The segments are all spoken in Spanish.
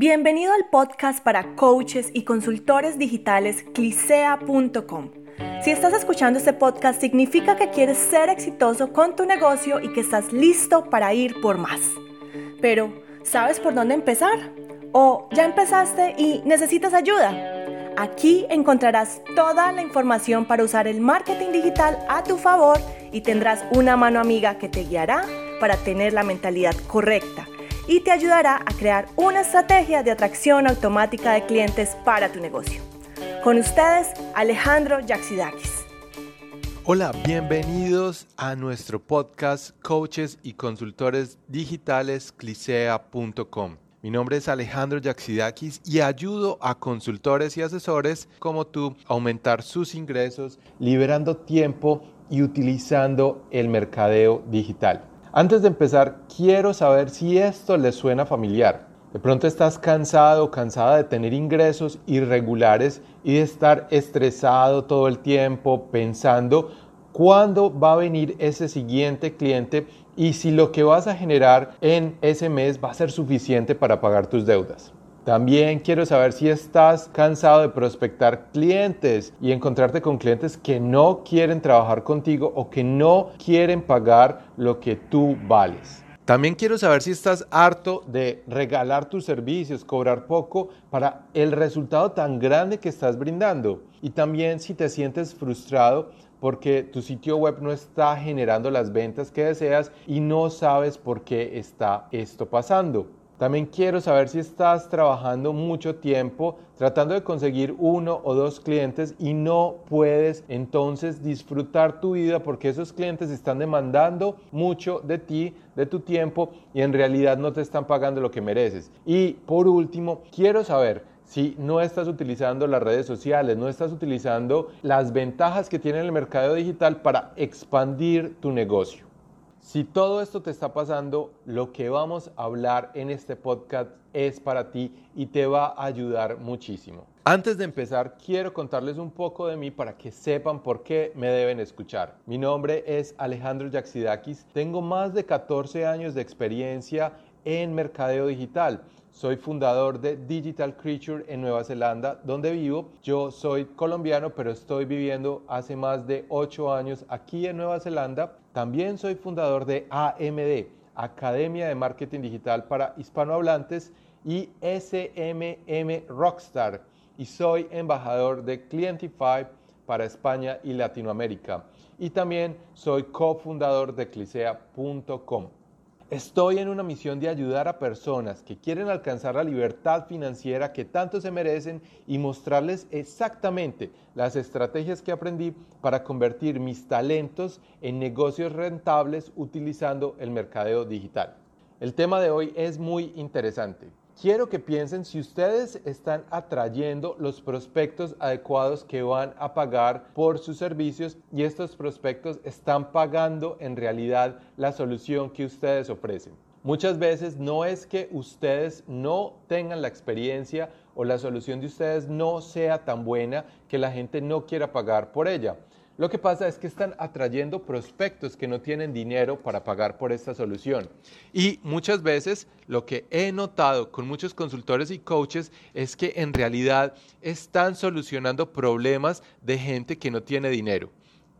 Bienvenido al podcast para coaches y consultores digitales clisea.com. Si estás escuchando este podcast significa que quieres ser exitoso con tu negocio y que estás listo para ir por más. Pero, ¿sabes por dónde empezar? ¿O ya empezaste y necesitas ayuda? Aquí encontrarás toda la información para usar el marketing digital a tu favor y tendrás una mano amiga que te guiará para tener la mentalidad correcta y te ayudará a crear una estrategia de atracción automática de clientes para tu negocio. Con ustedes, Alejandro Yaxidakis. Hola, bienvenidos a nuestro podcast Coaches y Consultores Digitales Clisea.com. Mi nombre es Alejandro Yaxidakis y ayudo a consultores y asesores como tú a aumentar sus ingresos, liberando tiempo y utilizando el mercadeo digital. Antes de empezar, quiero saber si esto les suena familiar. De pronto estás cansado o cansada de tener ingresos irregulares y de estar estresado todo el tiempo pensando cuándo va a venir ese siguiente cliente y si lo que vas a generar en ese mes va a ser suficiente para pagar tus deudas. También quiero saber si estás cansado de prospectar clientes y encontrarte con clientes que no quieren trabajar contigo o que no quieren pagar lo que tú vales. También quiero saber si estás harto de regalar tus servicios, cobrar poco para el resultado tan grande que estás brindando. Y también si te sientes frustrado porque tu sitio web no está generando las ventas que deseas y no sabes por qué está esto pasando. También quiero saber si estás trabajando mucho tiempo tratando de conseguir uno o dos clientes y no puedes entonces disfrutar tu vida porque esos clientes están demandando mucho de ti, de tu tiempo y en realidad no te están pagando lo que mereces. Y por último, quiero saber si no estás utilizando las redes sociales, no estás utilizando las ventajas que tiene el mercado digital para expandir tu negocio. Si todo esto te está pasando, lo que vamos a hablar en este podcast es para ti y te va a ayudar muchísimo. Antes de empezar, quiero contarles un poco de mí para que sepan por qué me deben escuchar. Mi nombre es Alejandro Yaxidakis, tengo más de 14 años de experiencia en mercadeo digital. Soy fundador de Digital Creature en Nueva Zelanda, donde vivo. Yo soy colombiano, pero estoy viviendo hace más de 8 años aquí en Nueva Zelanda. También soy fundador de AMD, Academia de Marketing Digital para Hispanohablantes, y SMM Rockstar. Y soy embajador de Clientify para España y Latinoamérica. Y también soy cofundador de Clisea.com. Estoy en una misión de ayudar a personas que quieren alcanzar la libertad financiera que tanto se merecen y mostrarles exactamente las estrategias que aprendí para convertir mis talentos en negocios rentables utilizando el mercadeo digital. El tema de hoy es muy interesante quiero que piensen si ustedes están atrayendo los prospectos adecuados que van a pagar por sus servicios y estos prospectos están pagando en realidad la solución que ustedes ofrecen. Muchas veces no es que ustedes no tengan la experiencia o la solución de ustedes no sea tan buena que la gente no quiera pagar por ella. Lo que pasa es que están atrayendo prospectos que no tienen dinero para pagar por esta solución. Y muchas veces lo que he notado con muchos consultores y coaches es que en realidad están solucionando problemas de gente que no tiene dinero.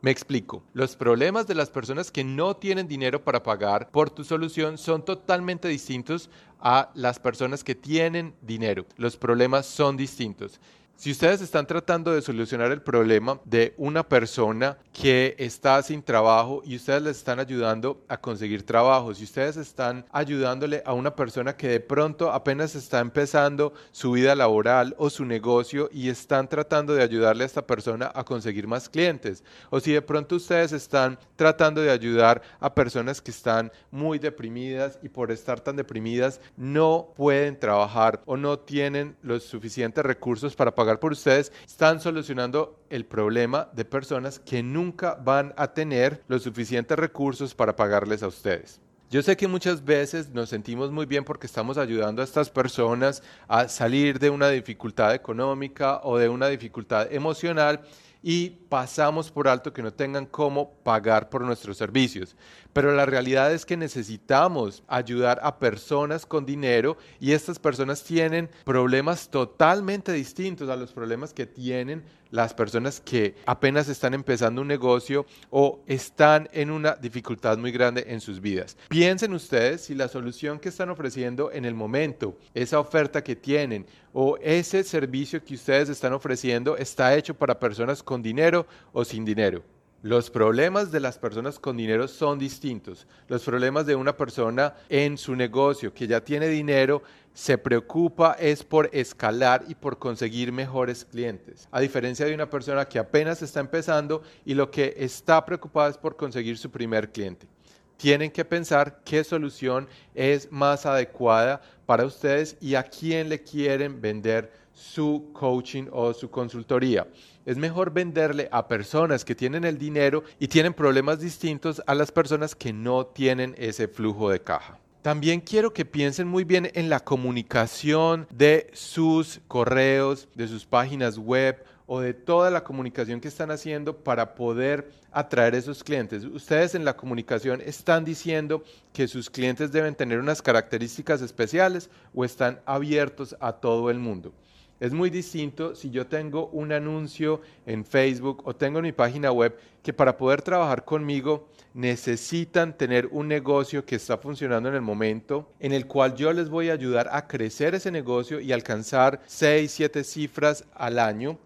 Me explico. Los problemas de las personas que no tienen dinero para pagar por tu solución son totalmente distintos a las personas que tienen dinero. Los problemas son distintos. Si ustedes están tratando de solucionar el problema de una persona que está sin trabajo y ustedes les están ayudando a conseguir trabajo, si ustedes están ayudándole a una persona que de pronto apenas está empezando su vida laboral o su negocio y están tratando de ayudarle a esta persona a conseguir más clientes, o si de pronto ustedes están tratando de ayudar a personas que están muy deprimidas y por estar tan deprimidas no pueden trabajar o no tienen los suficientes recursos para pagar por ustedes, están solucionando el problema de personas que nunca van a tener los suficientes recursos para pagarles a ustedes. Yo sé que muchas veces nos sentimos muy bien porque estamos ayudando a estas personas a salir de una dificultad económica o de una dificultad emocional y pasamos por alto que no tengan cómo pagar por nuestros servicios. Pero la realidad es que necesitamos ayudar a personas con dinero y estas personas tienen problemas totalmente distintos a los problemas que tienen las personas que apenas están empezando un negocio o están en una dificultad muy grande en sus vidas. Piensen ustedes si la solución que están ofreciendo en el momento, esa oferta que tienen o ese servicio que ustedes están ofreciendo está hecho para personas con dinero o sin dinero. Los problemas de las personas con dinero son distintos. Los problemas de una persona en su negocio que ya tiene dinero se preocupa es por escalar y por conseguir mejores clientes. A diferencia de una persona que apenas está empezando y lo que está preocupada es por conseguir su primer cliente. Tienen que pensar qué solución es más adecuada para ustedes y a quién le quieren vender su coaching o su consultoría. Es mejor venderle a personas que tienen el dinero y tienen problemas distintos a las personas que no tienen ese flujo de caja. También quiero que piensen muy bien en la comunicación de sus correos, de sus páginas web o de toda la comunicación que están haciendo para poder atraer esos clientes. Ustedes en la comunicación están diciendo que sus clientes deben tener unas características especiales o están abiertos a todo el mundo. Es muy distinto si yo tengo un anuncio en Facebook o tengo en mi página web que para poder trabajar conmigo necesitan tener un negocio que está funcionando en el momento, en el cual yo les voy a ayudar a crecer ese negocio y alcanzar 6, 7 cifras al año.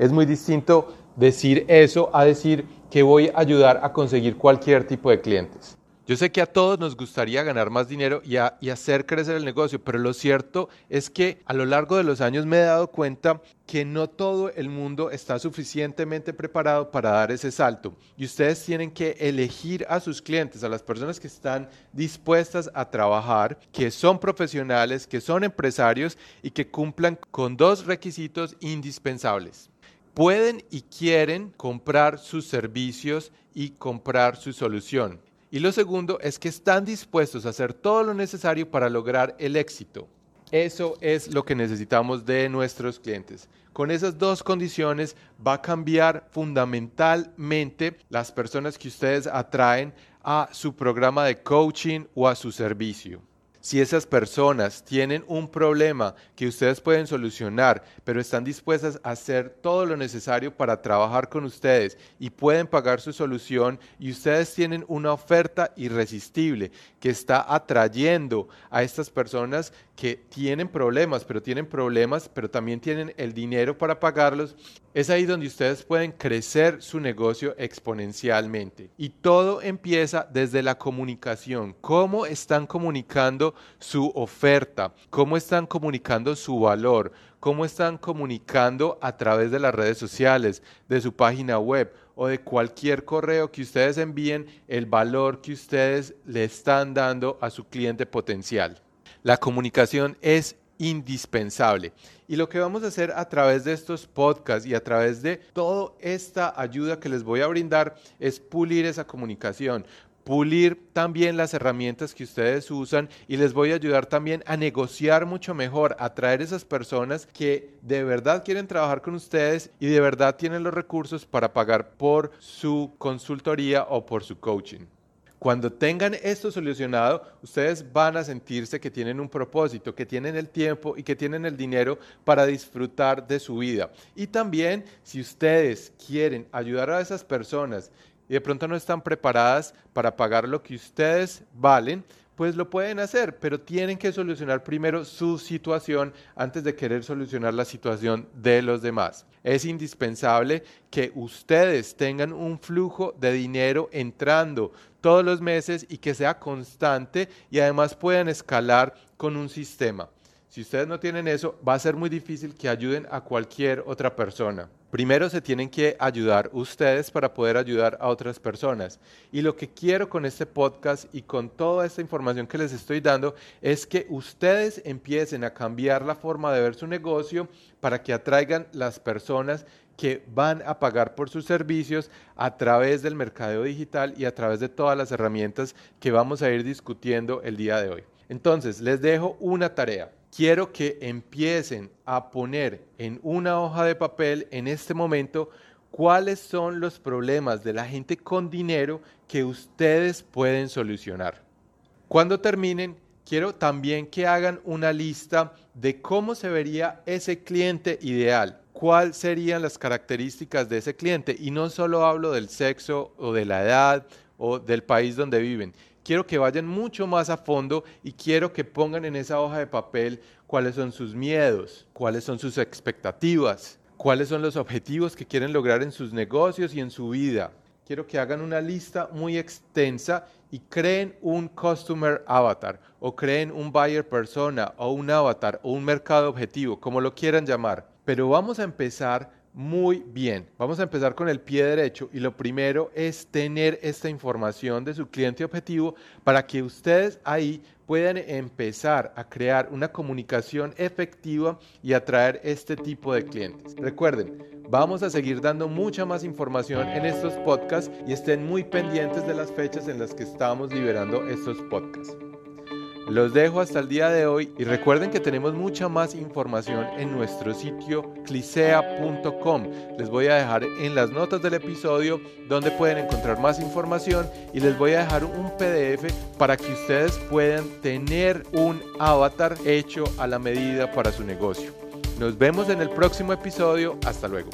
Es muy distinto decir eso a decir que voy a ayudar a conseguir cualquier tipo de clientes. Yo sé que a todos nos gustaría ganar más dinero y, hacer crecer el negocio, pero lo cierto es que a lo largo de los años me he dado cuenta que no todo el mundo está suficientemente preparado para dar ese salto. Y ustedes tienen que elegir a sus clientes, a las personas que están dispuestas a trabajar, que son profesionales, que son empresarios y que cumplan con dos requisitos indispensables pueden y quieren comprar sus servicios y comprar su solución. Y lo segundo es que están dispuestos a hacer todo lo necesario para lograr el éxito. Eso es lo que necesitamos de nuestros clientes. Con esas dos condiciones va a cambiar fundamentalmente las personas que ustedes atraen a su programa de coaching o a su servicio. Si esas personas tienen un problema que ustedes pueden solucionar, pero están dispuestas a hacer todo lo necesario para trabajar con ustedes y pueden pagar su solución y ustedes tienen una oferta irresistible que está atrayendo a estas personas que tienen problemas, pero tienen problemas, pero también tienen el dinero para pagarlos, es ahí donde ustedes pueden crecer su negocio exponencialmente. Y todo empieza desde la comunicación. ¿Cómo están comunicando su oferta? ¿Cómo están comunicando su valor? ¿Cómo están comunicando a través de las redes sociales, de su página web o de cualquier correo que ustedes envíen el valor que ustedes le están dando a su cliente potencial? La comunicación es indispensable. Y lo que vamos a hacer a través de estos podcasts y a través de toda esta ayuda que les voy a brindar es pulir esa comunicación, pulir también las herramientas que ustedes usan y les voy a ayudar también a negociar mucho mejor, a traer esas personas que de verdad quieren trabajar con ustedes y de verdad tienen los recursos para pagar por su consultoría o por su coaching. Cuando tengan esto solucionado, ustedes van a sentirse que tienen un propósito, que tienen el tiempo y que tienen el dinero para disfrutar de su vida. Y también, si ustedes quieren ayudar a esas personas y de pronto no están preparadas para pagar lo que ustedes valen, pues lo pueden hacer, pero tienen que solucionar primero su situación antes de querer solucionar la situación de los demás. Es indispensable que ustedes tengan un flujo de dinero entrando todos los meses y que sea constante y además puedan escalar con un sistema. Si ustedes no tienen eso, va a ser muy difícil que ayuden a cualquier otra persona. Primero se tienen que ayudar ustedes para poder ayudar a otras personas. Y lo que quiero con este podcast y con toda esta información que les estoy dando es que ustedes empiecen a cambiar la forma de ver su negocio para que atraigan las personas que van a pagar por sus servicios a través del mercado digital y a través de todas las herramientas que vamos a ir discutiendo el día de hoy. Entonces, les dejo una tarea quiero que empiecen a poner en una hoja de papel en este momento cuáles son los problemas de la gente con dinero que ustedes pueden solucionar. Cuando terminen, quiero también que hagan una lista de cómo se vería ese cliente ideal, cuáles serían las características de ese cliente. Y no solo hablo del sexo o de la edad o del país donde viven. Quiero que vayan mucho más a fondo y quiero que pongan en esa hoja de papel cuáles son sus miedos, cuáles son sus expectativas, cuáles son los objetivos que quieren lograr en sus negocios y en su vida. Quiero que hagan una lista muy extensa y creen un customer avatar o creen un buyer persona o un avatar o un mercado objetivo, como lo quieran llamar. Pero vamos a empezar muy bien. Vamos a empezar con el pie derecho y lo primero es tener esta información de su cliente objetivo para que ustedes ahí puedan empezar a crear una comunicación efectiva y atraer este tipo de clientes. Recuerden, vamos a seguir dando mucha más información en estos podcasts y estén muy pendientes de las fechas en las que estamos liberando estos podcasts. Los dejo hasta el día de hoy y recuerden que tenemos mucha más información en nuestro sitio clisea.com. Les voy a dejar en las notas del episodio donde pueden encontrar más información y les voy a dejar un PDF para que ustedes puedan tener un avatar hecho a la medida para su negocio. Nos vemos en el próximo episodio. Hasta luego.